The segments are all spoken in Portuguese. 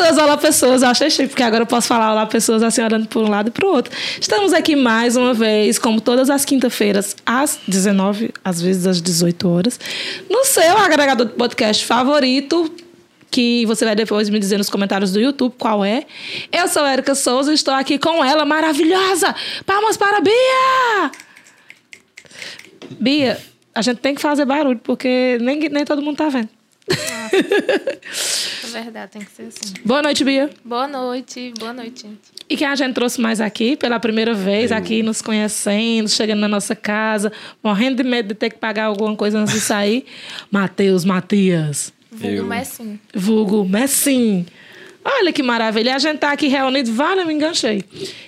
pessoas, olá pessoas. Eu achei chique, porque agora eu posso falar olá pessoas assim, olhando para um lado e para o outro. Estamos aqui mais uma vez, como todas as quinta-feiras, às 19, às vezes às 18 horas, no seu agregador de podcast favorito, que você vai depois me dizer nos comentários do YouTube qual é. Eu sou Erika Souza e estou aqui com ela, maravilhosa! Palmas para Bia! Bia, a gente tem que fazer barulho, porque nem, nem todo mundo tá vendo. É verdade, tem que ser assim. Boa noite, Bia. Boa noite, boa noite, gente. E quem a gente trouxe mais aqui, pela primeira vez, aqui nos conhecendo, chegando na nossa casa, morrendo de medo de ter que pagar alguma coisa antes de sair, Matheus Matias. Vulgo Eu. Messim. Vulgo Messim. Olha que maravilha. E a gente tá aqui reunido, vale, eu me enganchei.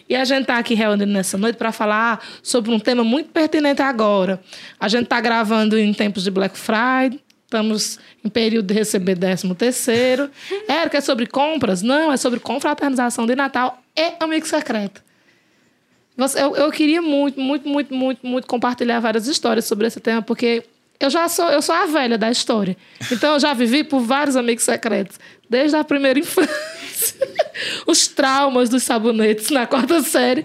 E a gente tá aqui reunido nessa noite para falar sobre um tema muito pertinente agora. A gente tá gravando em tempos de Black Friday, estamos em período de receber 13 terceiro. Érica, é sobre compras? Não, é sobre confraternização de Natal e amigo secreto. Eu, eu queria muito, muito, muito, muito, muito compartilhar várias histórias sobre esse tema, porque eu já sou, eu sou a velha da história. Então eu já vivi por vários amigos secretos, desde a primeira infância. Os traumas dos sabonetes na quarta série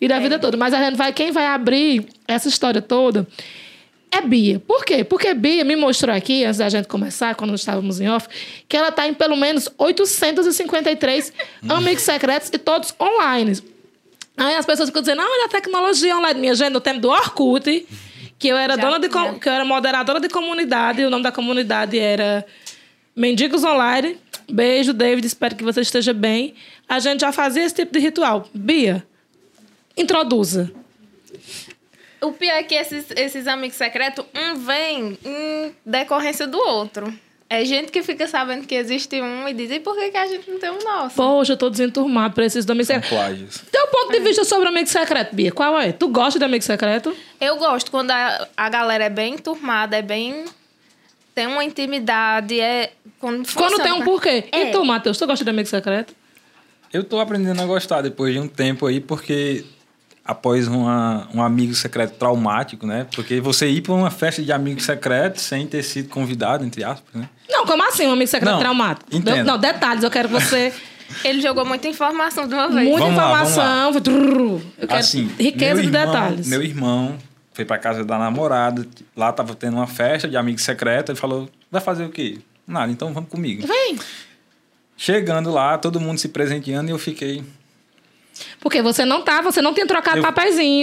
e da vida toda. Mas a gente vai, quem vai abrir essa história toda é Bia. Por quê? Porque Bia me mostrou aqui, antes da gente começar, quando nós estávamos em off, que ela está em pelo menos 853 amigos secretos e todos online. Aí as pessoas ficam dizendo, ah, olha a tecnologia online. Minha gente, no tempo do Orkut, que eu era Já dona de com- que eu era moderadora de comunidade, e o nome da comunidade era Mendigos Online. Beijo, David, espero que você esteja bem. A gente já fazia esse tipo de ritual. Bia, introduza. O pior é que esses, esses amigos secretos, um vem em decorrência do outro. É gente que fica sabendo que existe um e diz, e por que, que a gente não tem um nosso? Poxa, eu tô desenturmado pra esses amigos São secretos. plágios. Teu ponto de vista sobre amigo secreto, Bia, qual é? Tu gosta de amigo secreto? Eu gosto quando a, a galera é bem turmada, é bem... Tem uma intimidade, é... Quando, Quando tem um porquê. E É. tu, Matheus, tu gosta de amigo secreto? Eu tô aprendendo a gostar depois de um tempo aí, porque após uma, um amigo secreto traumático, né? Porque você ir para uma festa de amigo secreto sem ter sido convidado, entre aspas, né? Não, como assim um amigo secreto Não, traumático? entendo. Não, detalhes, eu quero que você... Ele jogou muita informação de uma vez. Muita Vamos lá, vamos informação. trrr, Eu quero assim, riqueza meu de irmão- detalhes. Meu irmão foi para casa da namorada, lá tava tendo uma festa de amigo secreto, ele falou: "Vai fazer o quê?" Nada, então vamos comigo. Vem. Chegando lá, todo mundo se presenteando e eu fiquei Porque você não tá, você não tinha trocado Eu-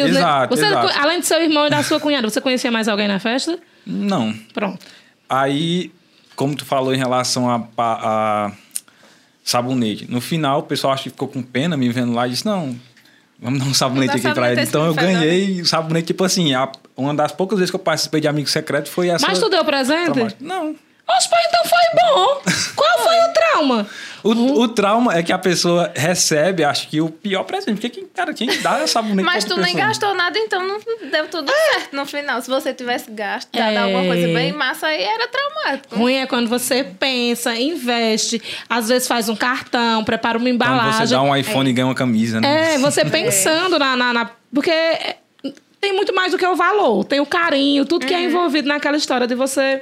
né? Você, exato. Além do seu irmão e da sua cunhada, você conhecia mais alguém na festa? não, Pronto. Aí, como tu falou em relação a, pa- a sabonete, no final o pessoal acho que ficou com pena me vendo lá e disse: Não, vamos dar um sabonete aqui pra ele. sabonete Então eu ganhei o sabonete, tipo assim, a- uma das poucas vezes que eu participei de Amigo Secreto foi essa. Mas tu deu presente? Não. Oxe, pai, então foi bom. Qual foi o trauma? O, o trauma é que a pessoa recebe, acho que o pior presente. Porque, quem, cara, quem dá sabonete Mas pra tu nem pessoa? gastou nada, então não deu tudo certo no final. Se você tivesse gasto, dado É. alguma coisa bem massa, aí era traumático. Ruim é quando você pensa, investe, às vezes faz um cartão, prepara uma embalagem. Quando você dá um iPhone e ganha uma camisa, né? É, você pensando na, na, na- Porque é, tem muito mais do que o valor, tem o carinho, tudo que é envolvido naquela história de você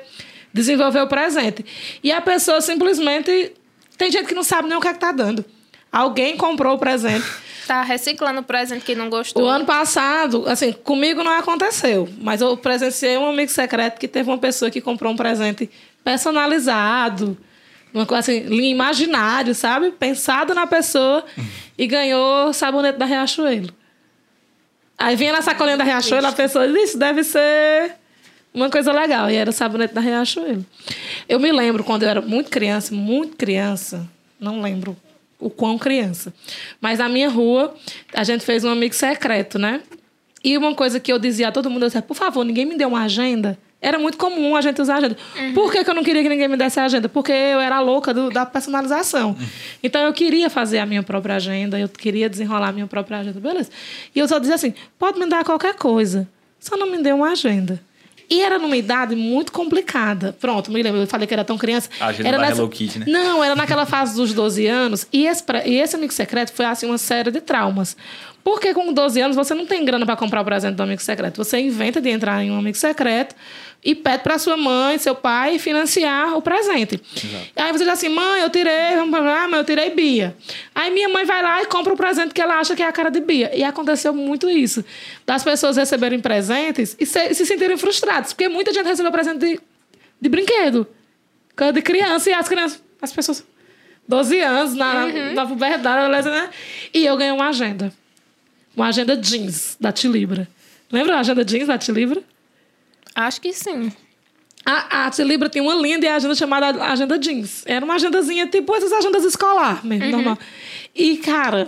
desenvolver o presente. E a pessoa simplesmente. Tem gente que não sabe nem o que é que tá dando. Alguém comprou o presente. Tá reciclando o presente que não gostou. O ano passado, assim, comigo não aconteceu, mas eu presenciei um amigo secreto que teve uma pessoa que comprou um presente personalizado, uma coisa assim, imaginário, sabe? Pensado na pessoa e ganhou sabonete da Riachuelo. Aí vinha na sacolinha da Riachuelo, a pessoa disse, isso deve ser uma coisa legal. E era o sabonete da Riachuelo. Eu me lembro quando eu era muito criança, muito criança, não lembro o quão criança. Mas na minha rua, a gente fez um amigo secreto, né? E uma coisa que eu dizia a todo mundo, eu dizia, por favor, ninguém me dê uma agenda. Era muito comum a gente usar agenda. Por que, que eu não queria que ninguém me desse a agenda? Porque eu era louca do- da personalização. Então eu queria fazer a minha própria agenda, eu queria desenrolar a minha própria agenda, beleza. E eu só dizia assim: pode me dar qualquer coisa, só não me dê uma agenda. E era numa idade muito complicada. Pronto, me lembro, eu falei que era tão criança. A agenda era da Hello Kitty, né? Não, era naquela fase dos 12 anos. E esse, pra- e esse amigo secreto foi, assim, uma série de traumas. Porque com 12 anos você não tem grana para comprar o presente do amigo secreto. Você inventa de entrar em um amigo secreto e pede para sua mãe, seu pai financiar o presente. Aí você diz assim: mãe, eu tirei, mãe, eu tirei Bia. Aí minha mãe vai lá e compra o presente que ela acha que é a cara de Bia. E aconteceu muito isso. Das pessoas receberem presentes e se, se sentirem frustradas. Porque muita gente recebeu presente de, de brinquedo. Coisa de criança. E as crianças, as pessoas, 12 anos, na, na puberdade, né? E eu ganhei uma agenda. Uma agenda jeans da Tilibra. Lembra a agenda jeans da Tilibra? Acho que sim. A, a Tilibra tem uma linha de agenda chamada Agenda Jeans. Era uma agendazinha tipo essas agendas escolar mesmo, normal. E, cara,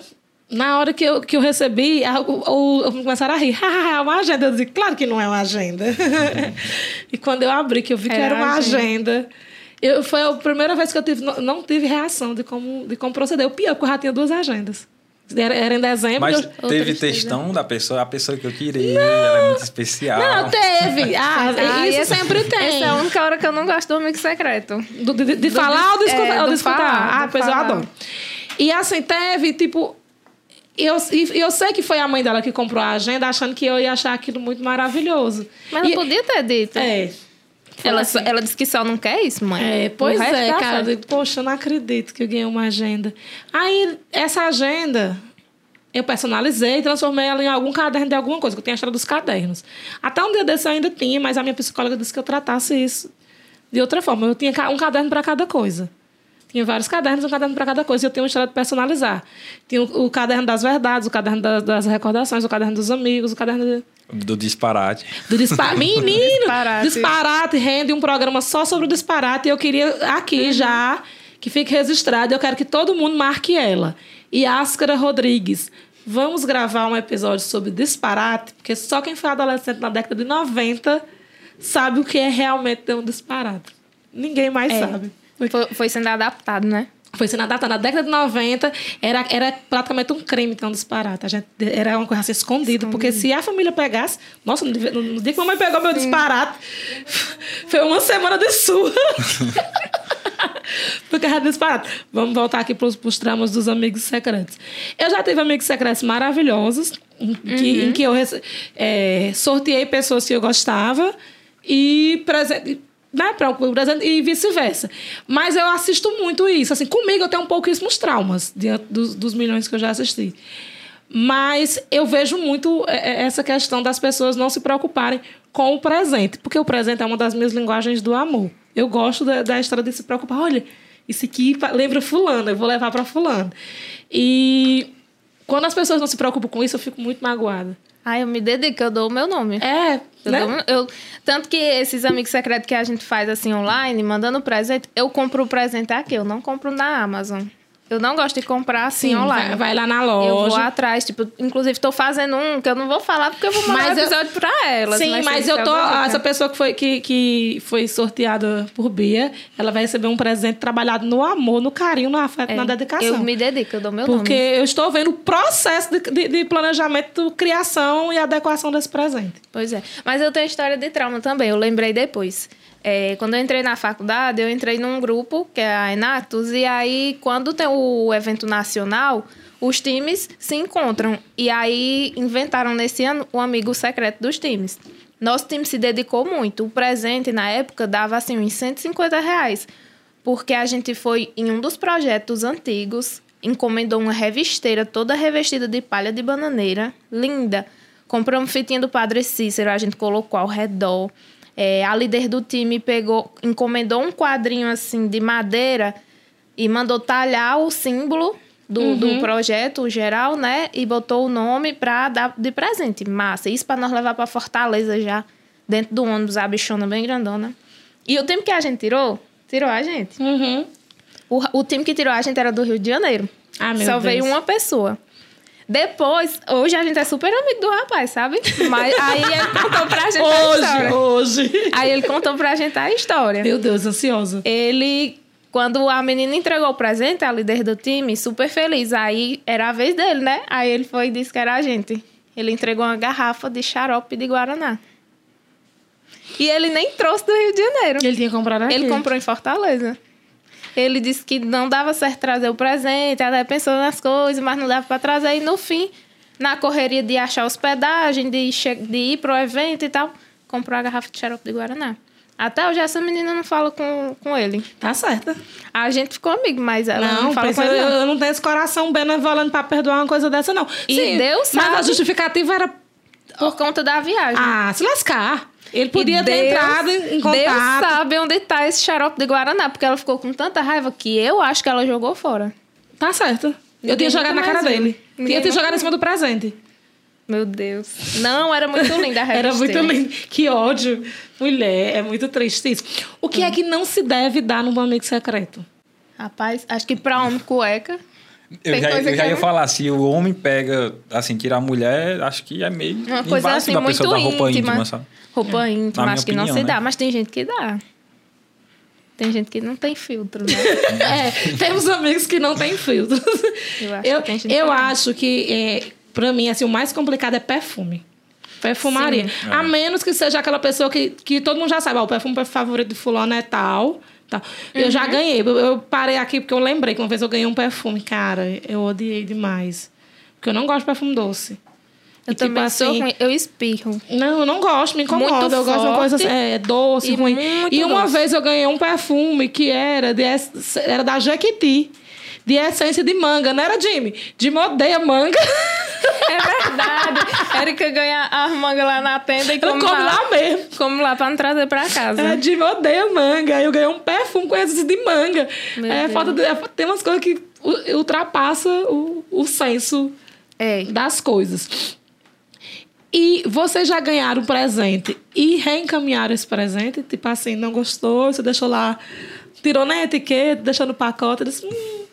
na hora que eu, que eu recebi, a, o, o, começaram a rir. é uma agenda. Eu disse, claro que não é uma agenda. e quando eu abri, que eu vi que Era era uma agenda. agenda. Eu, foi a primeira vez que eu tive, não, não tive reação de como, de como proceder. O pior, porque eu já tinha duas agendas. Era, era em dezembro. Mas eu- teve tristeza. textão da pessoa, a pessoa que eu queria, ela é muito especial. Não, teve. Ah, Ah, isso sempre tem. Essa é a única hora que eu não gosto do amigo secreto. Do- de, de falar ou de é, escutar? ou do de escutar? falar, ah, pois eu falar. adoro. E assim, teve, tipo. Eu, e eu sei que foi a mãe dela que comprou a agenda, achando que eu ia achar aquilo muito maravilhoso. Mas não E- podia ter dito. É. Ela, assim. ela disse que só não quer isso, mãe. É, pois é, dá cara. Certo. Poxa, eu não acredito que eu ganhei uma agenda. Aí, essa agenda, eu personalizei e transformei ela em algum caderno de alguma coisa, que eu tenho a história dos cadernos. Até um dia desse eu ainda tinha, mas a minha psicóloga disse que eu tratasse isso de outra forma. Eu tinha um caderno para cada coisa. Tinha vários cadernos, um caderno para cada coisa. E eu tenho uma história de personalizar. Tinha o, o caderno das verdades, o caderno da- das recordações, o caderno dos amigos, o caderno de, Do disparate. do dispa... Menino! Disparate. disparate. rende um programa só sobre o disparate. E eu queria aqui já que fique registrado. Eu quero que todo mundo marque ela. E Áscara Rodrigues. Vamos gravar um episódio sobre disparate, porque só quem foi adolescente na década de 90 sabe o que é realmente ter um disparate. Ninguém mais É. sabe. Foi, foi sendo adaptado, né? Foi sendo adaptado. Na década de 90, era, era praticamente um crime ter um disparate. A gente, era uma coisa assim escondida. Porque se a família pegasse... Nossa, no, dia- no- dia que a mamãe pegou meu disparate, foi uma semana de surra. porque era disparate. Vamos voltar aqui para os traumas dos amigos secretos. Eu já tive amigos secretos maravilhosos, em que, em que eu eh, sorteei pessoas que eu gostava e presente né, para o presente e vice-versa. Mas eu assisto muito isso. Assim, comigo eu tenho um pouquíssimos traumas diante dos, dos milhões que eu já assisti. Mas eu vejo muito é, é, essa questão das pessoas não se preocuparem com o presente, porque o presente é uma das minhas linguagens do amor. Eu gosto da, da história de se preocupar. Olha, isso aqui lembra fulano, eu vou levar para fulano. E quando as pessoas não se preocupam com isso, eu fico muito magoada. Ai, eu me dedico, eu dou o meu nome. É, Eu né? dou eu- tanto que esses amigos secretos que a gente faz assim online, mandando presente, eu compro o presente aqui, eu não compro na Amazon. Eu não gosto de comprar assim Sim, online. vai, vai lá na loja. Eu vou atrás, tipo, inclusive tô fazendo um que eu não vou falar porque eu vou mandar Mas um eu- episódio pra elas. Sim, mas tem eu tô. Essa pessoa que foi, que, que foi sorteada por Bia, ela vai receber um presente trabalhado no amor, no carinho, no afeto, na dedicação. Eu me dedico, eu dou meu Porque nome. eu estou vendo o processo de, de, de planejamento, criação e adequação desse presente. Pois é. Mas eu tenho história de trauma também, eu lembrei depois. É, quando eu entrei na faculdade, eu entrei num grupo, que é a Enatos, e aí, quando tem o evento nacional, os times se encontram. E aí, inventaram nesse ano o amigo secreto dos times. Nosso time se dedicou muito. O presente, na época, dava, assim, uns 150 reais. Porque a gente foi em um dos projetos antigos, encomendou uma revisteira toda revestida de palha de bananeira, linda. Compramos fitinha do Padre Cícero, a gente colocou ao redor. É, a líder do time pegou, encomendou um quadrinho assim de madeira e mandou talhar o símbolo do, do projeto geral, né? E botou o nome pra dar de presente. Massa. Isso pra nós levar pra Fortaleza já, dentro do ônibus, a bichona bem grandona. E o time que a gente tirou, tirou a gente. Uhum. O, o time que tirou a gente era do Rio de Janeiro. Ah, Só Deus. veio uma pessoa. Depois, hoje a gente é super amigo do rapaz, sabe? Mas aí ele contou pra gente a Hoje, história. hoje. Aí ele contou pra gente a história. Meu Deus, ansiosa. Ele, quando a menina entregou o presente, a líder do time, super feliz. Aí era a vez dele, né? Aí ele foi e disse que era a gente. Ele entregou uma garrafa de xarope de Guaraná. E ele nem trouxe do Rio de Janeiro. Ele tinha comprado aqui. Ele comprou em Fortaleza. Ele disse que não dava certo trazer o presente, até pensou nas coisas, mas não dava para trazer. E no fim, na correria de achar hospedagem, de, de ir pro evento e tal, comprou a garrafa de xarope de Guaraná. Até hoje essa menina não fala com, com ele. Tá certa. A gente ficou amigo, mas ela não, Não, fala com ele. eu, não. eu não tenho esse coração benevolente pra perdoar uma coisa dessa, não. E Deus Mas a sabe. justificativa era. Por conta da viagem. Ah, se lascar. Ele E podia ter Deus- entrado em em Deus contato. sabe onde tá esse xarope de Guaraná, porque ela ficou com tanta raiva que eu acho que ela jogou fora. Tá certo. Eu Ninguém tinha jogado na cara viu. dele. Ninguém Tinha ter nunca jogado em cima do presente. Meu Deus. Não, era muito linda a revista. Era muito lindo. Que ódio. Mulher, é muito triste isso. O que é que não se deve dar num amigo secreto? Rapaz, acho que pra homem cueca. Eu já, eu já ia é- falar, se o homem pega, assim, tira a mulher, acho que é meio Uma coisa assim a muito pessoa dar roupa íntima. íntima, sabe? Roupa íntima, minha acho que não opinião, se né? dá, mas tem gente que dá. Tem gente que não tem filtro, né? É, temos amigos que não têm filtro. Eu acho eu que tem eu não. acho que, é, pra mim, assim, o mais complicado é perfume. Perfumaria. Sim. A menos que seja aquela pessoa que, que todo mundo já sabe, ó, o perfume favorito de fulano é tal. tal. Eu Uhum. já ganhei. Eu, eu parei aqui porque eu lembrei que uma vez eu ganhei um perfume. Cara, eu odiei demais. Porque eu não gosto de perfume doce. Eu tipo também sou assim, ruim. Eu espirro. Não, eu não gosto, me incomoda. Muito eu gosto de uma coisa forte é, doce, e ruim. muito E uma doce. vez eu ganhei um perfume que era, de, era da Jequiti, de essência de manga. Não era Jimmy? Jimmy odeia manga. É verdade. Érica ganha as mangas lá na tenda e Eu come como lá. lá mesmo. Come lá pra não trazer pra casa. É, Jimmy odeia manga. Aí eu ganhei um perfume com essência de manga. Meu é, Deus. falta de- é, tem umas coisas que ultrapassa o, o senso É. das coisas. E vocês já ganharam um presente e reencaminharam esse presente? Tipo assim, não gostou, você deixou lá, tirou na etiqueta, deixou no pacote, disse, hum,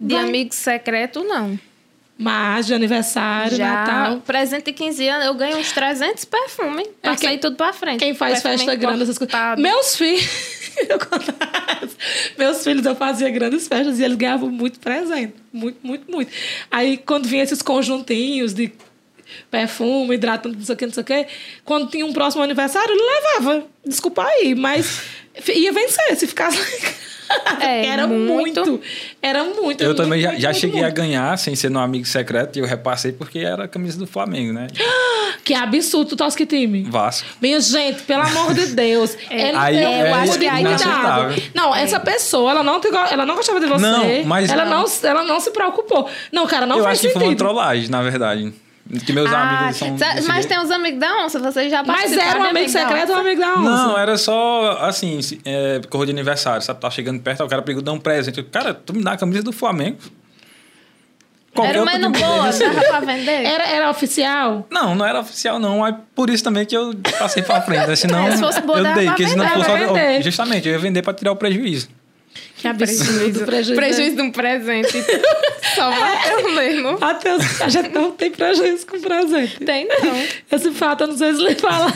De vai. amigo secreto, não. mas de aniversário, Já. Natal. Presente de 15 anos, eu ganho uns 300 perfumes. Passei quem- tudo pra frente. Quem faz Perfume festa grande, essas coisas. Meus filhos. Meus filhos, eu fazia grandes festas e eles ganhavam muito presente. Muito, muito, muito. Aí, quando vinha esses conjuntinhos de perfume, hidratante, não sei o que, não sei o que, quando tinha um próximo aniversário, ele levava. Desculpa aí, mas ia vencer se ficasse. É, era muito. muito. Era muito. Eu muito, também já, muito, já muito, cheguei a ganhar, sem ser no amigo secreto, e eu repassei porque era a camisa do Flamengo, né? Que absurdo, tu torce que time? Vasco. Minha gente, pelo amor de Deus. É. Ele Aí tem é acho que aí não. cuidado. Não, essa pessoa, ela não, ela não gostava de você. Não, mas- Ela não, ela não se preocupou. Não, cara, não eu faz acho que foi uma sentido. trollagem, na verdade. Que meus Ah, amigos são. mas tem os amigos da onça, vocês já Mas participaram era um amigo secreto ou um amigo da onça? Não, era só assim, é, cor de aniversário, sabe? Tá chegando perto, aí o cara perguntou, dá um presente. Eu, cara, tu me dá a camisa do Flamengo. Qualquer Era tipo de boa, dava pra vender. Era, era oficial? Não, não era oficial, não. Mas por isso também que eu passei pra frente. né? Senão, se fosse boa, eu dei. Porque se não fosse. Justamente, eu ia vender pra tirar o prejuízo. Que absurdo. Prejuízo. Prejuízo de um presente. Só bateu mesmo. Matheus, a gente não tem prejuízo com presente. Tem não. Esse fato eu não sei se lhe falar.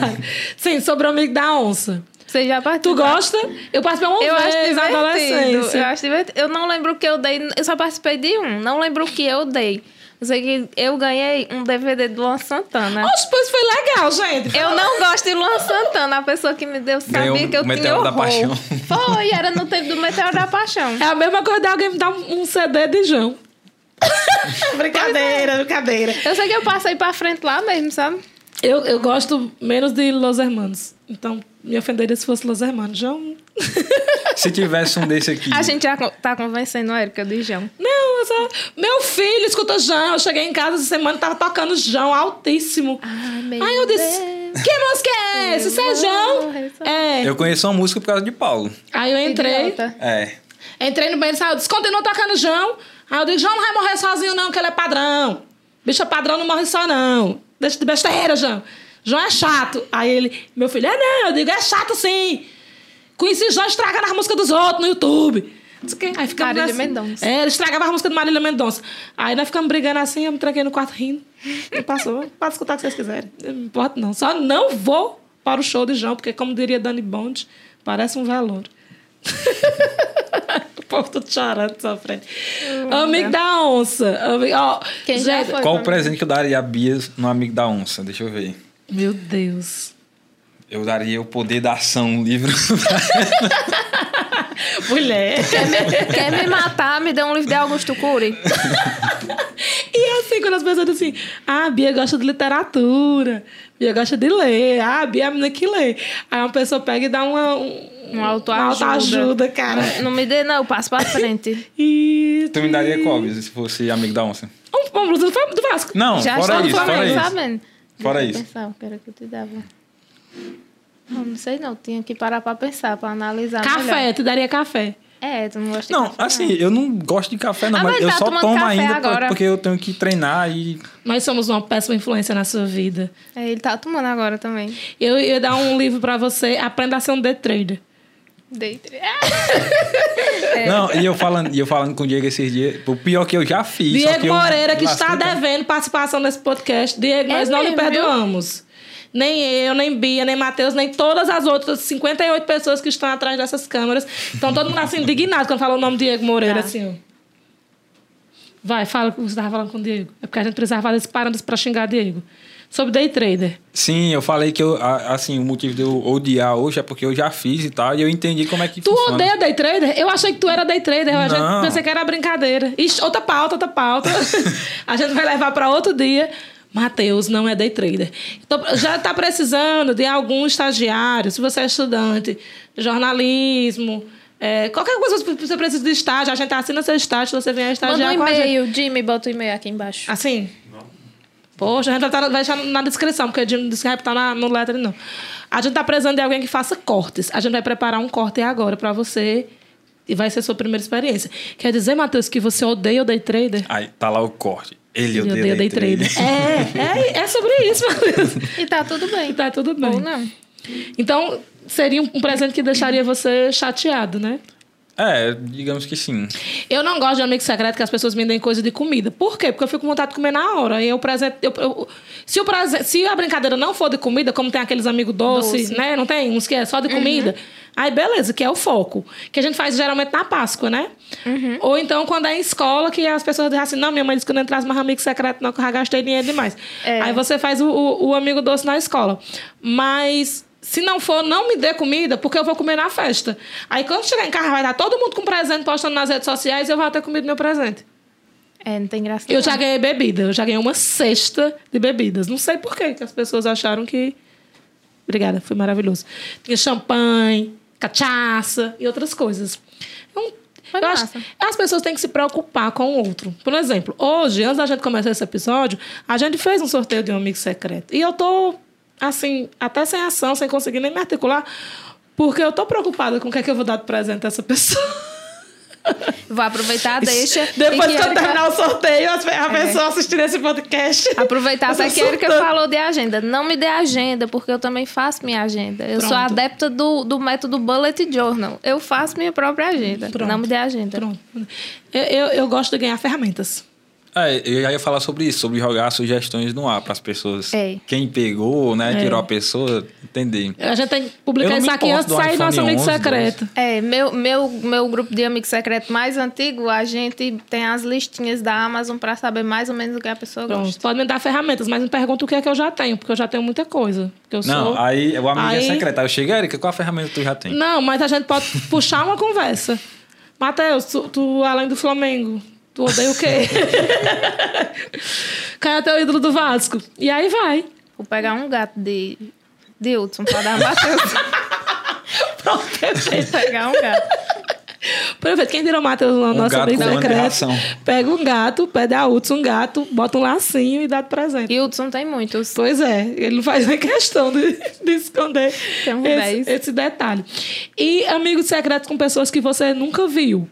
Sim, sobre o amigo da onça. Você já Tu participou? gosta? Eu participei uma Eu vez na adolescência. Eu acho divertido. Eu não lembro o que eu dei. Eu só participei de um. Não lembro o que eu dei. Eu sei que eu ganhei um DVD do Luan Santana. Oxe, pois foi legal, gente. Eu não gosto de Luan Santana. A pessoa que me deu sabia Ganhou que eu o tinha Meteoro da horror. Paixão. Foi, era no tempo do Meteoro da Paixão. É a mesma coisa de alguém me dar um, um CD de João. brincadeira, brincadeira. Eu sei que eu passei pra frente lá mesmo, sabe? Eu, eu gosto menos de Los Hermanos. Então, me ofenderia se fosse Los Hermanos. João. Se tivesse um desse aqui. A gente já tá convencendo a Erika de João. Não, eu só... Meu filho escuta João. Eu cheguei em casa essa semana e tava tocando João altíssimo. Ai, meu Aí eu disse: Deus. Que música é essa? Isso é João? É. Eu conheço uma música por causa de Paulo. Aí eu entrei. Idiota. É. Entrei no banheiro e saiu, disse, continua tocando João. Aí eu digo, João não vai morrer sozinho não, que ele é padrão. Bicho é padrão, não morre só não. Deixa de besteira, João. João é chato. Aí ele, meu filho, é não. Eu digo, é chato sim. Conheci João estragando as músicas dos outros no YouTube. Aí ficamos Marília nessa- Mendonça. É, ele estragava as músicas de Marília Mendonça. Aí nós ficamos brigando assim, eu me tranquei no quarto rindo. E passou, pode escutar o que vocês quiserem. Não importa não. Só não vou para o show de João, porque como diria Dani Bond, parece um velouro. povo todo chorando, sofrendo. Amigo da onça. Amigo, ó, Quem já foi? Qual o presente que eu daria a Bia no amigo da onça? Deixa eu ver. Meu Deus. Eu daria o poder da ação, um livro. Mulher. Quer me, quer me matar? Me dê um livro de Augusto Cury. Quando as pessoas dizem assim, ah, a Bia gosta de literatura, Bia gosta de ler, ah, a Bia é a menina que lê. Aí uma pessoa pega e dá uma, um, Uma autoajuda. uma autoajuda, cara. Não me dê, não. Passo pra frente. E... tu me daria qual, Bia, se fosse amigo da onça? Um, um blusa do, Vasco. Não, Já fora isso, fora isso. sabendo. Fora Deixa eu isso. pensar que era que eu te dava. Não, não sei não. Tinha que parar pra pensar, pra analisar Café, melhor. tu daria café. É, tu não gosta de Não, café, assim, eu não gosto de café, não, Ah, mas mas eu tá só tomo café ainda agora. porque eu tenho que treinar e. Nós somos uma péssima influência na sua vida. É, ele tá tomando agora também. Eu ia dar um livro pra você, Aprenda a ser um day trader. Deita. Não, e eu falando, e eu falando com o Diego esses dias, o pior que eu já fiz. só Diego que eu Moreira, que está devendo participação nesse podcast. Diego, É nós não lhe mesmo, viu? Nem eu, nem Bia, nem Matheus, nem todas as outras 58 pessoas que estão atrás dessas câmeras. Estão todo mundo assim, indignado quando fala o nome Diego Moreira, Tá. assim, ó. Vai, fala o que você estava falando com o Diego. É porque a gente precisava fazer esse parâmetro para xingar Diego. Sobre day trader. Sim, eu falei que eu, assim, o motivo de eu odiar hoje é porque eu já fiz e tal, e eu entendi como é que Tu funciona. odeia day trader? Eu achei que tu era day trader. Gente Não. pensei que era brincadeira. Ixi, outra pauta, outra pauta. a gente vai levar para outro dia. Matheus não é day trader. Então, já está precisando de algum estagiário, se você é estudante jornalismo, é, qualquer coisa que você precisa de estágio, a gente assina seu estágio, se você vier Manda estagiar um com a gente. e-mail, Jimmy, bota o e-mail aqui embaixo. Assim? Poxa, a gente vai, tá- vai deixar na descrição, porque o Jim disse que vai estar no lettering, não. A gente tá precisando de alguém que faça cortes. A gente vai preparar um corte agora para você e vai ser sua primeira experiência. Quer dizer, Matheus, que você odeia o day trader? Aí tá lá o corte. Ele Ele odeia, day, trader. É, é, é sobre isso. E tá tudo bem. E tá tudo bem. Ou não. Então, seria um presente que deixaria você chateado, né? É, digamos que sim. Eu não gosto de amigo secreto que as pessoas me deem coisa de comida. Por quê? Porque eu fico com vontade de comer na hora. E eu presente, eu, eu- se, o presente, se a brincadeira não for de comida, como tem aqueles amigos doces, Doce. né? Não tem? Uns que é só de comida. Aí, beleza, que é o foco. Que a gente faz geralmente na Páscoa, né? Ou então quando é em escola, que as pessoas dizem assim: não, minha mãe disse que eu não entrasse mais amigo secreto, não, que eu já gastei dinheiro demais. É. Aí você faz o, o, o amigo doce na escola. Mas. Se não for, não me dê comida, porque eu vou comer na festa. Aí quando chegar em casa, vai estar todo mundo com presente postando nas redes sociais e eu vou ter comido meu presente. É, não tem graça. Eu não. já ganhei bebida, eu já ganhei uma cesta de bebidas. Não sei por quê, que as pessoas acharam que. Obrigada, foi maravilhoso. Tinha champanhe, cachaça e outras coisas. Então, eu acho, as pessoas têm que se preocupar com o outro. Por exemplo, hoje, antes da gente começar esse episódio, a gente fez um sorteio de um amigo secreto. E eu tô, assim, até sem ação, sem conseguir nem me articular, porque eu tô preocupada com o que é que eu vou dar de presente a essa pessoa. Vou aproveitar, deixa. Depois que eu Erika- terminar o sorteio, É. a pessoa assistir esse podcast. Aproveitar até que a Erika falou de agenda. Não me dê agenda, porque eu também faço minha agenda. Eu sou Pronto. adepta do, do método Bullet Journal. Eu faço minha própria agenda. Pronto. Não me dê agenda. Pronto. Eu, eu, eu gosto de ganhar ferramentas. É, eu já ia falar sobre isso, sobre jogar sugestões no ar para as pessoas. É. Quem pegou, né, É. tirou a pessoa, entender. A gente tem que publicar isso aqui antes de sair nosso amigo 11, secreto. É, meu, meu, meu grupo de amigo secreto mais antigo, a gente tem as listinhas da Amazon pra saber mais ou menos o que a pessoa Pronto, gosta. pode me dar ferramentas, mas me pergunta o que é que eu já tenho, porque eu já tenho muita coisa. Eu Não, sou... aí o amigo Aí- é secreto. Aí eu chego, Erika, qual a ferramenta tu já tem? Não, mas a gente pode puxar uma conversa. Matheus, tu, tu, além do Flamengo, tu odeia o quê? Quem é teu ídolo do Vasco? E aí vai. Vou pegar um gato de, de Hudson pra dar uma Matheus. Pronto, perfeito. pegar um gato. Perfeito. Quem virou Matheus no nosso gato amigo com secreto, ração. pega um gato, pede a Hudson um gato, bota um lacinho e dá de presente. E Hudson tem muitos. Pois é, ele não faz nem questão de, de esconder um esse, esse detalhe. E amigos secretos com pessoas que você nunca viu.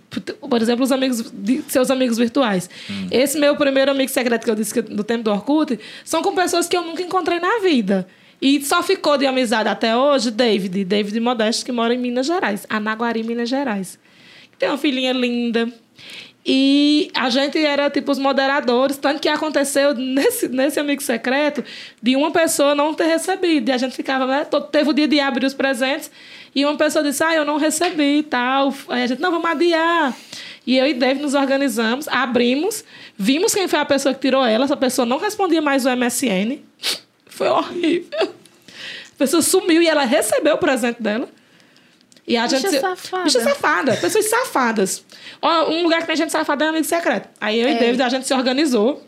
Por exemplo, os amigos de- seus amigos virtuais. Esse meu primeiro amigo secreto que eu disse que, no tempo do Orkut são com pessoas que eu nunca encontrei na vida. E só ficou de amizade até hoje David, David Modesto, que mora em Minas Gerais, Anaguari, Minas Gerais. Tem uma filhinha linda. E a gente era tipo os moderadores, tanto que aconteceu nesse, nesse amigo secreto de uma pessoa não ter recebido. E a gente ficava, né? todo- Teve o dia de abrir os presentes e uma pessoa disse: Ah, eu não recebi e tal. Aí a gente, não, vamos adiar. E eu e Dave nos organizamos, abrimos, vimos quem foi a pessoa que tirou ela. Essa pessoa não respondia mais o MSN. Foi horrível. A pessoa sumiu e ela recebeu o presente dela. E a Bicha gente. se- safada. Bicha safada. Pessoas safadas. Ó, um lugar que tem gente safada é amigo secreto. Aí eu e É. David, a gente se organizou.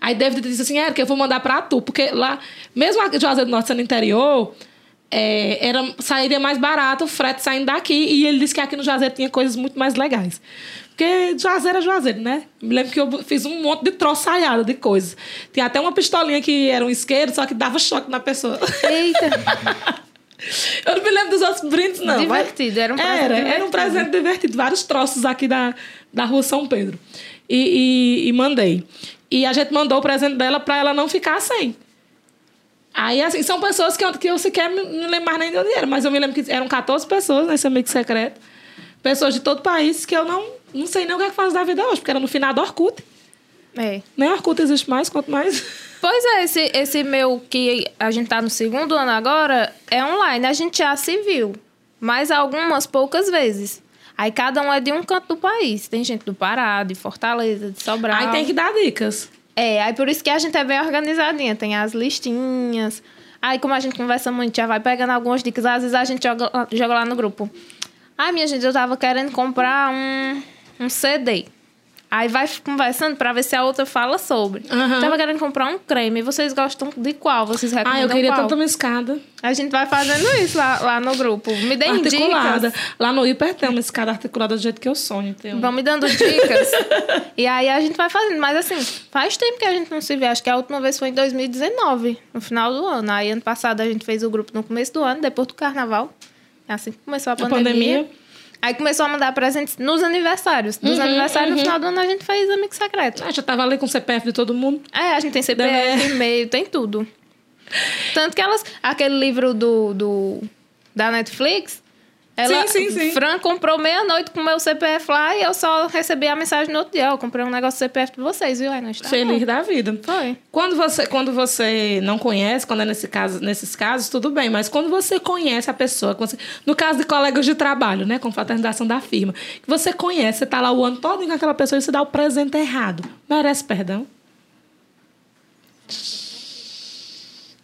Aí David disse assim, Érica, eu vou mandar pra tu. Porque lá, mesmo a Juazeiro do Norte sendo interior, é, era, sairia mais barato o frete saindo daqui. E ele disse que aqui no Juazeiro tinha coisas muito mais legais. Porque Juazeiro é Juazeiro, né? Me lembro que eu fiz um monte de troçaiada de coisas. Tinha até uma pistolinha que era um isqueiro, só que dava choque na pessoa. Eita. Eu não me lembro dos outros brindes, não. Divertido, era um presente Era, era um divertido. presente divertido. Vários troços aqui da, da rua São Pedro. E, e, e mandei. E a gente mandou o presente dela pra ela não ficar sem. Aí, assim, são pessoas que eu, que eu sequer me, me lembro mais nem de onde era. Mas eu me lembro que eram 14 pessoas nesse amigo secreto. Pessoas de todo o país que eu não, não sei nem o que é que faz da vida hoje. Porque era no final do Orkut. É. Nem Orkut existe mais, quanto mais... Pois é, esse, esse meu que a gente tá no segundo ano agora é online. A gente já se viu, mas algumas poucas vezes. Aí cada um é de um canto do país. Tem gente do Pará, de Fortaleza, de Sobral. Aí tem que dar dicas. É, aí por isso que a gente é bem organizadinha. Tem as listinhas. Aí como a gente conversa muito, já vai pegando algumas dicas. Às vezes a gente joga, joga lá no grupo. Ai, minha gente, eu tava querendo comprar um, um CD. Aí vai conversando pra ver se a outra fala sobre. Aham. Tava querendo comprar um creme. Vocês gostam de qual? Vocês recomendam Ah, eu queria qual? tanto uma escada. A gente vai fazendo isso lá, lá no grupo. Me deem articulada. dicas. Lá no hiper tem uma escada articulada do jeito que eu sonho. Um. Vão me dando dicas. e aí a gente vai fazendo. Mas assim, faz tempo que a gente não se vê. Acho que a última vez foi em 2019, no final do ano. Aí ano passado a gente fez o grupo no começo do ano, depois do carnaval. É assim que começou a A pandemia. Aí começou a mandar presentes nos aniversários. Nos Uhum, aniversários, uhum. no final do ano, a gente fez amigo secreto. Ah, já tava ali com o CPF de todo mundo. É, a gente tem CPF, e-mail, tem tudo. Tanto que elas. Aquele livro do, do da Netflix. Ela, Sim, sim, sim. Fran comprou meia-noite com o meu CPF lá e eu só recebi a mensagem no outro dia. Eu comprei um negócio do CPF de vocês, viu? Aí não está. Feliz da vida. Foi. Quando você, quando você não conhece, quando é nesse caso, nesses casos, tudo bem. Mas quando você conhece a pessoa, você- no caso de colegas de trabalho, né? Com fraternização da firma, que você conhece, você tá lá o ano todo com aquela pessoa e você dá o presente errado. Merece perdão?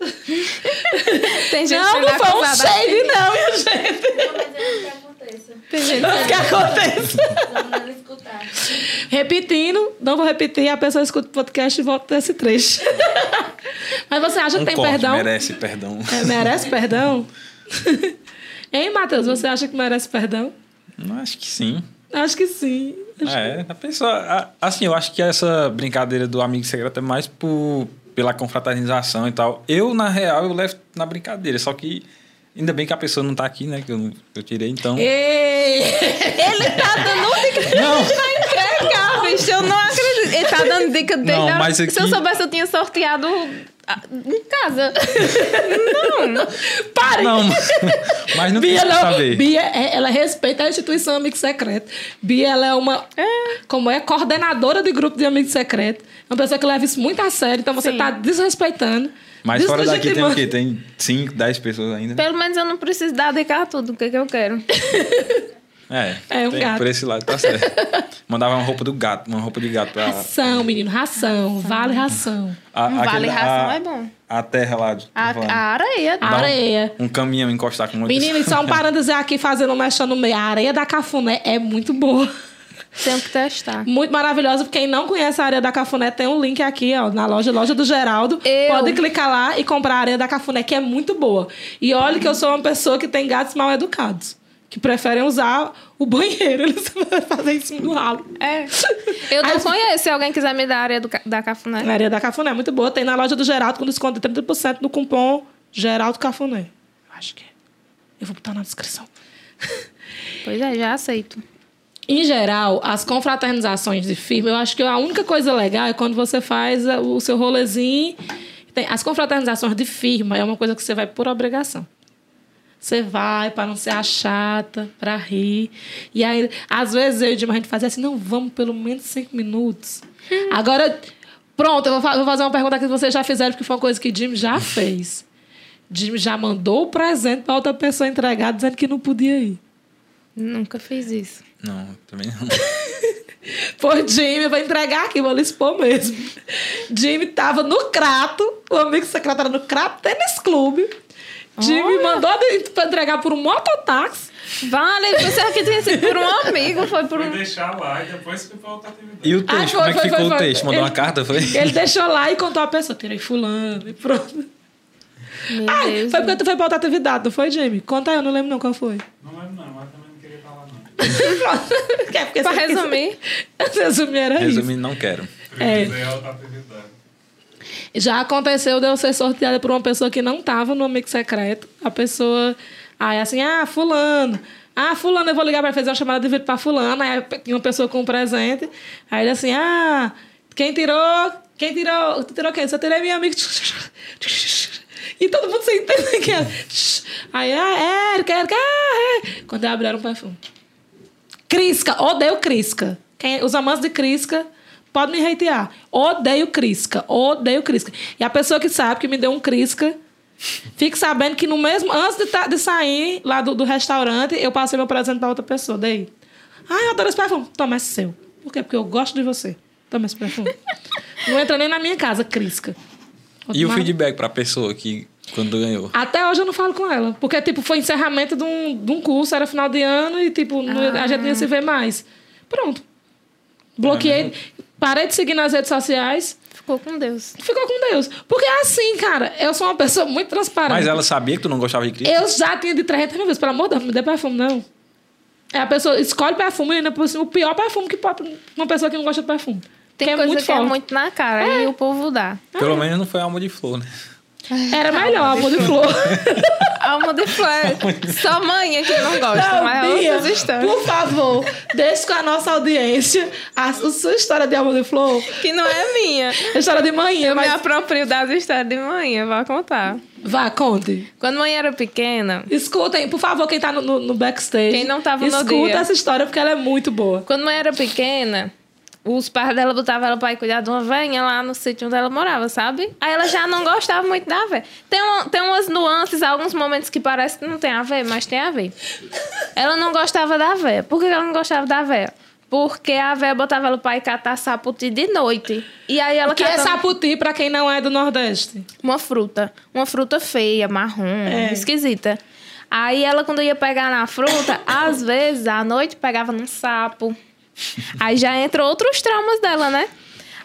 Tem gente não, não foi um shade, não, minha gente. Não, mas é o que aconteça. Tem gente Não que aconteça. Vamos não escutar. Repetindo, não vou repetir, a pessoa escuta o podcast e volta desse trecho. Mas você acha que Um tem corte, perdão? merece perdão. É, merece perdão? hein, Matheus? Você acha que merece perdão? Não, acho que sim. Acho que sim. Acho É, a pessoa. a- Assim, eu acho que essa brincadeira do amigo secreto é mais por, pela confraternização e tal. Eu, na real, eu levo na brincadeira, só que. Ainda bem que a pessoa não tá aqui, né? Que eu, eu tirei, então. Ei! Ele tá dando dica Não! pra entregar, bicho. Eu não acredito. Ele tá dando dica dele. Não, mas Se eu aqui- soubesse, eu tinha sorteado ah, em casa. Não. Pare! Não, mas não Bia, precisa não. saber. Bia, é- ela respeita a instituição Amigo Secreto. Bia, ela é uma. Como é? Coordenadora de grupo de Amigo Secreto. É uma pessoa que leva isso muito a sério. Então você Sim. tá desrespeitando. Mas fora daqui tem o quê? Tem 5, 10 pessoas ainda. Pelo menos eu não preciso dar dica a tudo. O que, que eu quero? É, É, um tem, gato. por esse lado tá certo. Mandava uma roupa do gato, uma roupa de gato pra. Ração, menino, ração. Vale ração. A, Um aquele- vale ração a- é bom. A terra lá. de- A, a areia. Um- Areia. Um, caminhão encostar com um de- Menino, só um parênteses aqui fazendo um mexendo no meio. A areia da Cafuné é muito boa. Tenho que testar. Muito maravilhosa. Quem não conhece a areia da Cafuné, tem um link aqui, ó, na loja, loja do Geraldo. Eu- Pode clicar lá e comprar a areia da Cafuné, que é muito boa. E olha que eu sou uma pessoa que tem gatos mal educados. Que preferem usar o banheiro. Eles fazem isso no ralo. É. Eu não Aí- conheço. Se alguém quiser me dar a areia do, da Cafuné. A areia da Cafuné é muito boa. Tem na loja do Geraldo com desconto de 30% no cupom Geraldo Cafuné. Acho que é. Eu vou botar na descrição. Pois é, já aceito. Em geral, as confraternizações de firma, eu acho que a única coisa legal é quando você faz a- o seu rolezinho. As confraternizações de firma é uma coisa que você vai por obrigação. Você vai para não ser a chata, para rir. E aí, às vezes eu e o Dima, a gente fazia assim, não, vamos pelo menos cinco minutos. Agora, pronto, eu vou vou fazer uma pergunta aqui que vocês já fizeram, porque foi uma coisa que o Jim já fez. Jim já mandou o presente para outra pessoa entregar, dizendo que não podia ir. Nunca fiz isso. Não, também não. Pô, Jimmy, vou entregar aqui, vou lhe expor mesmo. Jimmy tava no Crato, o amigo secretário no Crato Tênis Clube. Jimmy mandou de- pra entregar por um mototáxi. Vale, você que tinha sido por um amigo, foi por Foi um. deixar lá e depois foi pra outra atividade. E o Ah, texto? foi, Como é que foi, ficou foi, o foi. texto? Mandou uma Ele- carta, foi? Ele deixou lá e contou a pessoa. Tirei fulano e pronto. Meu Ah, Deus. foi porque tu foi pra outra atividade, não foi, Jimmy? Conta aí, eu não lembro não qual foi. Não lembro não, mas também não queria lá não. Que é porque Pra resumir, Resumir era isso. Resumindo, não quero. É. Priorizei a outra atividade. Já aconteceu de eu ser sorteada por uma pessoa que não tava no amigo secreto. A pessoa. Aí assim, ah, fulano. Ah, fulano, eu vou ligar para fazer uma chamada de vídeo para fulano. Aí tinha uma pessoa com um presente. Aí ele assim, ah, quem tirou? Quem tirou? Tirou quem? Só tirei minha amiga. E todo mundo sem entender que era. Aí, ah, Érica, Érica, ah, é. Quando eu abri, era um perfume. Crisca, odeio Crisca. Quem, os amantes de Crisca podem me hatear. Odeio Crisca, odeio Crisca. E a pessoa que sabe que me deu um Crisca, fique sabendo que no mesmo, antes de, ta- de sair lá do, do restaurante, eu passei meu presente para outra pessoa. Dei. Ah, eu adoro esse perfume. Toma, seu. Por quê? Porque eu gosto de você. Toma esse perfume. Não entra nem na minha casa, Crisca. E o Mas- feedback pra pessoa que quando ganhou? até hoje eu não falo com ela. Porque, tipo, foi encerramento de um, de um curso, era final de ano e, tipo, não ia- a gente não ia se ver mais. Pronto. Bloqueei. Parei de seguir nas redes sociais. ficou com Deus. Ficou com Deus. Porque é assim, cara. Eu sou uma pessoa muito transparente. Mas ela sabia que tu não gostava de Cristo? Eu já tinha de 300 mil vezes. Pelo amor de Deus, não me dê perfume, não. É a pessoa escolhe perfume e ainda por cima, o pior perfume que pode uma pessoa que não gosta de perfume. Tem que é coisa muito que é forte. muito na cara e o povo dá. Pelo menos não foi alma de flor, né? Era melhor, amor de flor. Alma de flor. Só mãe que não gosta, mas é Bia, histórias. Por favor, deixe com a nossa audiência a, a sua história de amor de flor. Que não é minha. A história de manhã, Eu me mas... aproprio das histórias de mãe, vou contar. Vá, conte. Quando mãe era pequena, Escutem, por favor, quem tá no, no- no backstage. Quem não tava no Escuta dia. essa história porque ela é muito boa. quando mãe era pequena, os pais dela botavam ela pra ir cuidar de uma velhinha lá no sítio onde ela morava, sabe? Aí ela já não gostava muito da véia. Tem, uma- tem umas nuances, alguns momentos que parece que não tem a ver, mas tem a ver. Ela não gostava da véia. Por que ela não gostava da véia? Porque a véia botava ela pra ir catar saputi de noite. E aí ela O que é saputi pra quem não é do Nordeste? uma fruta. Uma fruta feia, marrom, É. esquisita. Aí ela, quando ia pegar na fruta, às vezes, à noite, pegava num sapo. Aí já entrou outros traumas dela, né?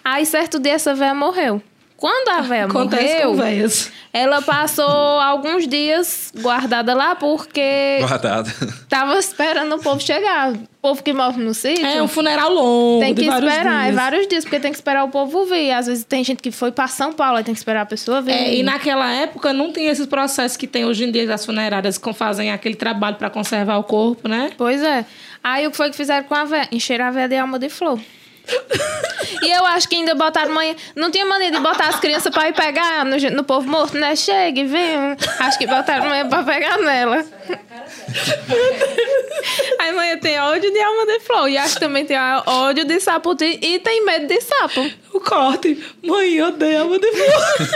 Aí, certo dia, essa véia morreu. Quando a véia Acontece com morreu, ela passou alguns dias guardada lá porque Guardado. tava esperando o povo chegar. O povo que morre no sítio. É um funeral longo, Tem de que vários esperar, é dias. vários dias, porque tem que esperar o povo vir. Às vezes tem gente que foi pra São Paulo, aí tem que esperar a pessoa vir. É, e naquela época não tinha esses processos que tem hoje em dia das funerárias que fazem aquele trabalho para conservar o corpo, né? Pois é. Aí o que foi que fizeram com a véia? Encheram a véia de alma de flor. E eu acho que ainda botaram manhã. Não tinha mania de botar as crianças pra ir pegar no, no povo morto, né? Chegue, vem. Acho que botaram manhã pra pegar nela. Aí manhã tem ódio de alma de flor. E acho que também tem ódio de saputi e tem medo de sapo. O corte. Mãe, eu odeio alma de flor.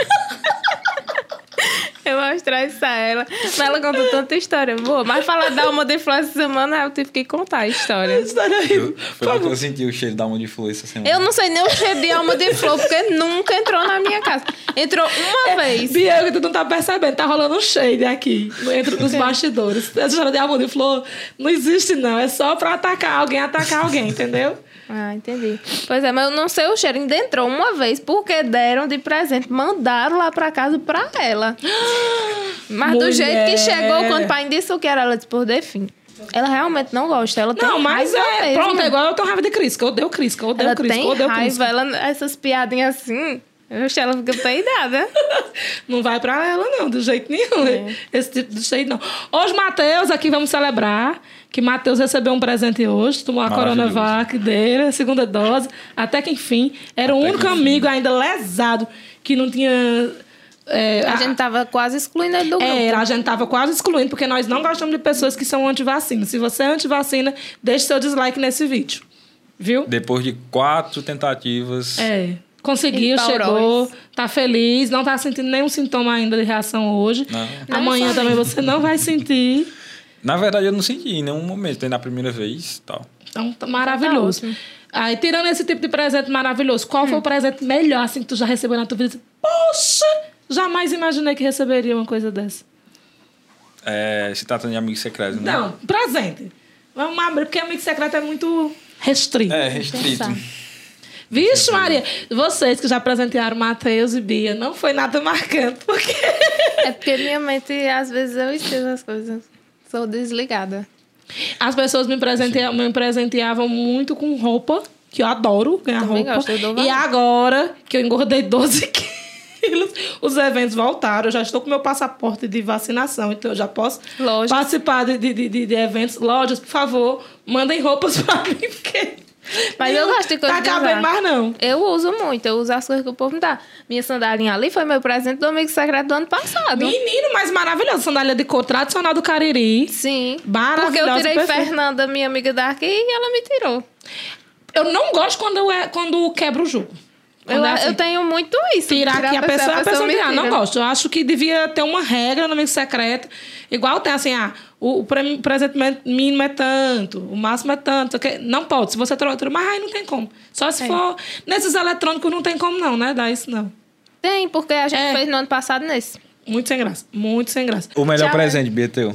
Eu vou mostrar isso a ela. Mas ela contou tanta história boa. Mas falar da alma de flor essa semana, eu tive que contar a história. História horrível. Eu, Por foi favor. eu senti o cheiro da alma de flor essa semana. Eu não sei nem o cheiro de alma de flor, porque nunca entrou na minha casa. Entrou uma vez. Bianca, tu não tá percebendo, tá rolando um shade aqui, entre os bastidores. Essa história de amor de flor não existe, não. É só pra atacar alguém, atacar alguém, entendeu? Ah, entendi. Pois é, mas eu não sei o cheiro. Ainda entrou uma vez, porque deram de presente. Mandaram lá pra casa pra ela. Mas do Mulher. jeito que chegou, quando o pai disse o que era, ela disse, por defim. Ela realmente não gosta. Ela tem Não, mas raiva é. mesmo. Pronto, é igual eu tenho raiva de Crisca. Eu odeio Crisca, eu odeio Ela Crisca, eu tem odeio raiva. Crisca. Ela, essas piadinhas assim, eu acho que ela fica peidada. Não vai pra ela, não, do jeito nenhum. É. Esse tipo de shade, não. Hoje, Matheus, aqui vamos celebrar que Matheus recebeu um presente hoje, tomou a. Coronavac dele, a segunda dose, até que enfim. Era o Até único que enfim. amigo ainda lesado que não tinha. é, A gente tava quase excluindo ele do grupo. É, a gente tava quase excluindo, porque nós não gostamos de pessoas que são anti-vacina. Se você é anti-vacina, deixe seu dislike nesse vídeo. Viu? Depois de quatro tentativas. É. Conseguiu, chegou, tá feliz, não tá sentindo nenhum sintoma ainda de reação hoje. Não. Amanhã também você não vai sentir. Na verdade, eu não senti em nenhum momento. Foi na primeira vez tal. Então, tá maravilhoso. ótimo. Aí, tirando esse tipo de presente maravilhoso, qual foi o presente melhor assim que tu já recebeu na tua vida? Poxa! Jamais imaginei que receberia uma coisa dessa. É, se tratando de amigo secreto, né? Não, presente. Vamos abrir, porque amigo secreto é muito restrito. É, restrito. Vixe, Maria, vocês que já presentearam Matheus e Bia, não foi nada marcante, porque. É porque minha mente, às vezes, eu esqueço as coisas. Sou desligada. As pessoas me presenteavam, me presenteavam muito com roupa, que eu adoro ganhar Também roupa. gosto, eu dou e agora que eu engordei 12 quilos, os eventos voltaram. Eu já estou com meu passaporte de vacinação, então eu já posso Lojas. participar de, de, de, de eventos. Lojas, por favor, mandem roupas pra mim, porque. Mas eu gosto de coisa Tá de cabendo usar. mais, não. Eu uso muito, eu uso as coisas que o povo me dá. Minha sandália ali foi meu presente do amigo secreto do ano passado. Menino, mas maravilhoso. Sandália de cor tradicional do Cariri. Sim. Porque eu tirei perfeita. Fernanda, minha amiga daqui, e ela me tirou. Eu não gosto quando, é, quando quebra o jogo. Eu, é assim. eu tenho muito isso. Tirar aqui a pessoa, a pessoa, me tirar. Não gosto. Eu acho que devia ter uma regra no amigo secreto. Igual tem assim, ah, o, o pre- presente mínimo é tanto, o máximo é tanto. sei o quê. Não pode. Se você troca, mas aí não tem como. Só se É. for. Nesses eletrônicos não tem como, não, né? Dá isso não. Tem, porque a gente É. fez no ano passado nesse. Muito sem graça. Muito sem graça. O melhor Tchau, presente, Bia, teu?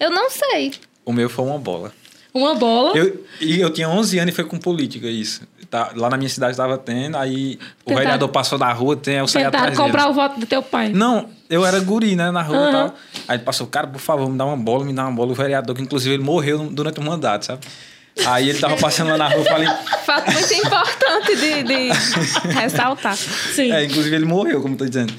Eu não sei. O meu foi uma bola. Uma bola. Eu, e eu tinha 11 anos e foi com política isso. Tá, lá na minha cidade estava tendo, aí o Tentar- vereador passou da rua, tem, eu saí atrás comprar dele. o voto do teu pai. Não, eu era guri, né, na rua e Aham. tal. Aí ele passou, cara, por favor, me dá uma bola, me dá uma bola. O vereador, que inclusive ele morreu durante o mandato, sabe? Aí ele tava passando lá na rua, eu falei... Fato muito importante de, de ressaltar. Sim. É, inclusive ele morreu, como eu tô dizendo.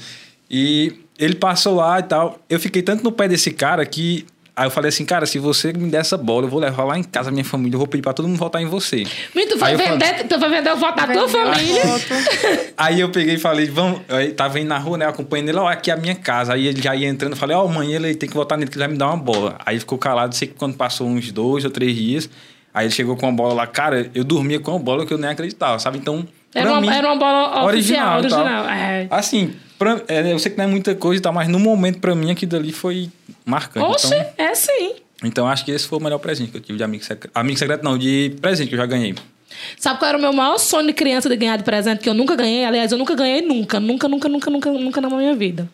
E ele passou lá e tal. Eu fiquei tanto no pé desse cara que... Aí eu falei assim, cara, se você me der essa bola, eu vou levar lá em casa a minha família, eu vou pedir pra todo mundo votar em você. Menino, tu vai, eu falei- vender, tu vai vender o voto da tua família. Aí eu peguei e falei, vamos. Aí tava indo na rua, né? Acompanhando ele, ó, aqui é a minha casa. Aí ele já ia entrando, eu falei, ó, mãe, ele tem que votar nele, que ele vai me dar uma bola. Aí ficou calado, sei que quando passou uns dois ou três dias, aí ele chegou com a bola lá, cara, eu dormia com a bola que eu nem acreditava, sabe? Então. Era uma, mim, era uma bola oficial, original e tal. original. É. Assim, pra- é, eu sei que não é muita coisa e tal, mas no momento, pra mim, aquilo dali foi marcante. Oxe, Então, é sim. então acho que esse foi o melhor presente que eu tive de amigo secreto. Amigo secreto não, de presente que eu já ganhei. Sabe qual era o meu maior sonho de criança de ganhar de presente que eu nunca ganhei? Aliás, eu nunca ganhei nunca, nunca, nunca, nunca, nunca, nunca na minha vida.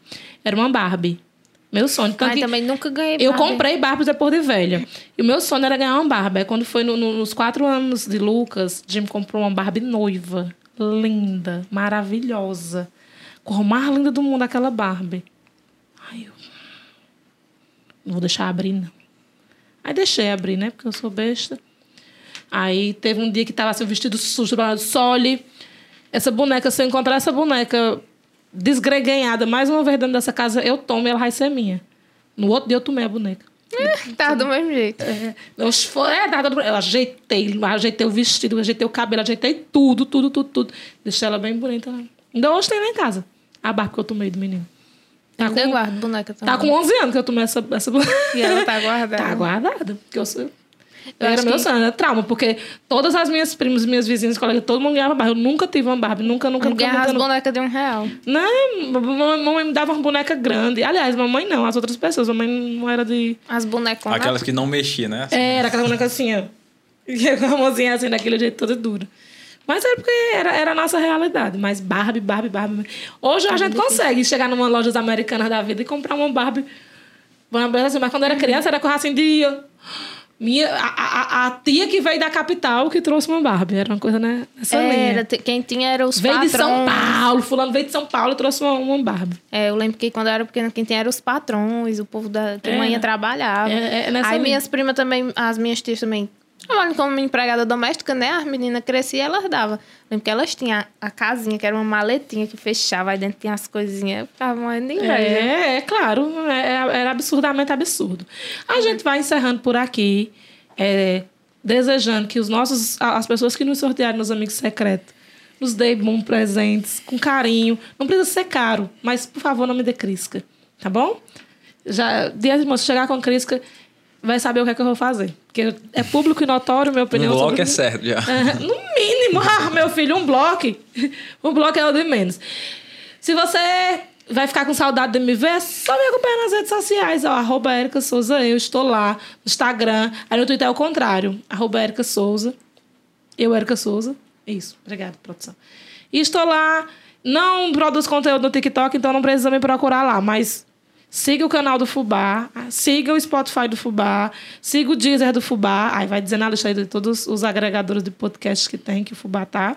Era uma Barbie. Meu sonho. Mas que também nunca ganhei eu Barbie. comprei Barbie depois de velha. E o meu sonho era ganhar uma Barbie. Aí quando foi no- no- nos quatro anos de Lucas, Jim comprou uma Barbie noiva. Linda, maravilhosa. Cor mais linda do mundo, aquela Barbie. Ai, eu... Não vou deixar abrir, não. Aí deixei abrir, né? Porque eu sou besta. Aí teve um dia que tava assim, o vestido sujo, Sole. Essa boneca, se eu encontrar essa boneca desgreganhada mais uma vez dentro dessa casa, eu tomo e ela vai ser minha. No outro dia eu tomei a boneca. Tá do mesmo jeito. É, eu, é, dada do- eu ajeitei, ajeitei o vestido, ajeitei o cabelo, ajeitei tudo, tudo, tudo, tudo. Deixei ela bem bonita. Ainda hoje tem lá em casa. A barba que eu tomei do menino. Tá com, guardo boneca também. tá com 11 anos que eu tomei essa, essa boneca. E ela tá guardada. Tá guardada. Porque eu sou. Eu era acho meu que- sonho, era trauma, porque todas as minhas primas, minhas vizinhas, colegas, todo mundo ganhava Barbie. Eu nunca tive uma Barbie, nunca, nunca, nunca. ganhava as nunca. bonecas de um real. Não, mamãe mamãe me dava uma boneca grande. Aliás, mamãe não, as outras pessoas. Mamãe não era de. As bonecas. Aquelas que não mexiam, né? Era aquela boneca assim, ó. E com a mãozinha assim, daquele jeito toda dura. Mas era porque era, era a nossa realidade. Mas Barbie, Barbie, Barbie. Hoje a gente consegue chegar numa loja americanas da vida e comprar uma Barbie. Assim, mas quando era criança era coisa assim de. Minha, a, a, a tia que veio da capital que trouxe uma Barbie. Era uma coisa né, nessa Era, linha. te- quem tinha era os Veio de patrões. São Paulo, fulano veio de São Paulo e trouxe uma, uma Barbie. É, eu lembro que quando eu era pequena, quem tinha eram os patrões, o povo da que Era. mãe ia trabalhar. É, é nessa Aí linha. minhas primas também, as minhas tias também, trabalhando como empregada doméstica, né? As meninas cresciam e elas davam. Lembro que elas tinham a casinha, que era uma maletinha que fechava, aí dentro tinha as coisinhas. Eu ficava morrendo inveja. É, é claro, é, era absurdamente absurdo. A gente vai encerrando por aqui, é, desejando que os nossos, as pessoas que nos sortearam nos Amigos Secretos, nos deem bons presentes, com carinho. Não precisa ser caro, mas por favor não me dê crisca, tá bom? Já, dia de moço, chegar com crisca, vai saber o que é que eu vou fazer. Porque é público e notório, minha opinião bloco sobre é certo já. é, no mínimo, ah, meu filho, um bloco. Um bloco é o de menos. Se você vai ficar com saudade de me ver, é só me acompanhar nas redes sociais. Ó, arroba Souza, eu estou lá. No Instagram. Aí no Twitter é o contrário. Arroba Souza. Eu, Erika Souza. Isso. Obrigada, produção. E estou lá. Não produzo conteúdo no TikTok, então não precisa me procurar lá. Mas siga o canal do Fubá, siga o Spotify do Fubá, siga o Deezer do Fubá. Aí vai dizendo a lista aí de todos os agregadores de podcast que tem, que o Fubá tá.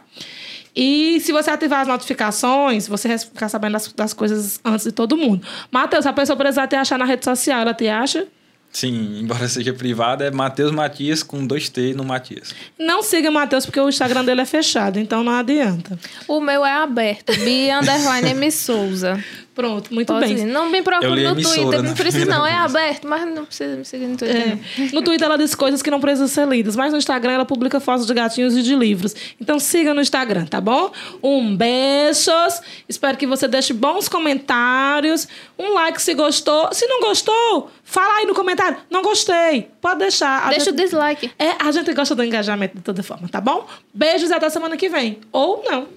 E se você ativar as notificações, você vai ficar sabendo das, das coisas antes de todo mundo. Matheus, a pessoa precisar te achar na rede social, ela te acha? Sim, embora seja privado, é Matheus Matias com dois T no Matias. Não siga Matheus, porque o Instagram dele é fechado, então não adianta. O meu é aberto. Bi underline M Souza. Pronto, muito Pode bem. ir. Não me procure no emissora Twitter. Não precisa, primeira não. É aberto, mas não precisa me seguir no Twitter. É. No Twitter ela diz coisas que não precisam ser lidas, mas no Instagram ela publica fotos de gatinhos e de livros. Então siga no Instagram, tá bom? Um beijos. Espero que você deixe bons comentários. Um like se gostou. Se não gostou, fala aí no comentário. Não gostei. Pode deixar. A Deixa o gente- dislike. É, a gente gosta do engajamento de toda forma, tá bom? Beijos e até semana que vem. Ou não.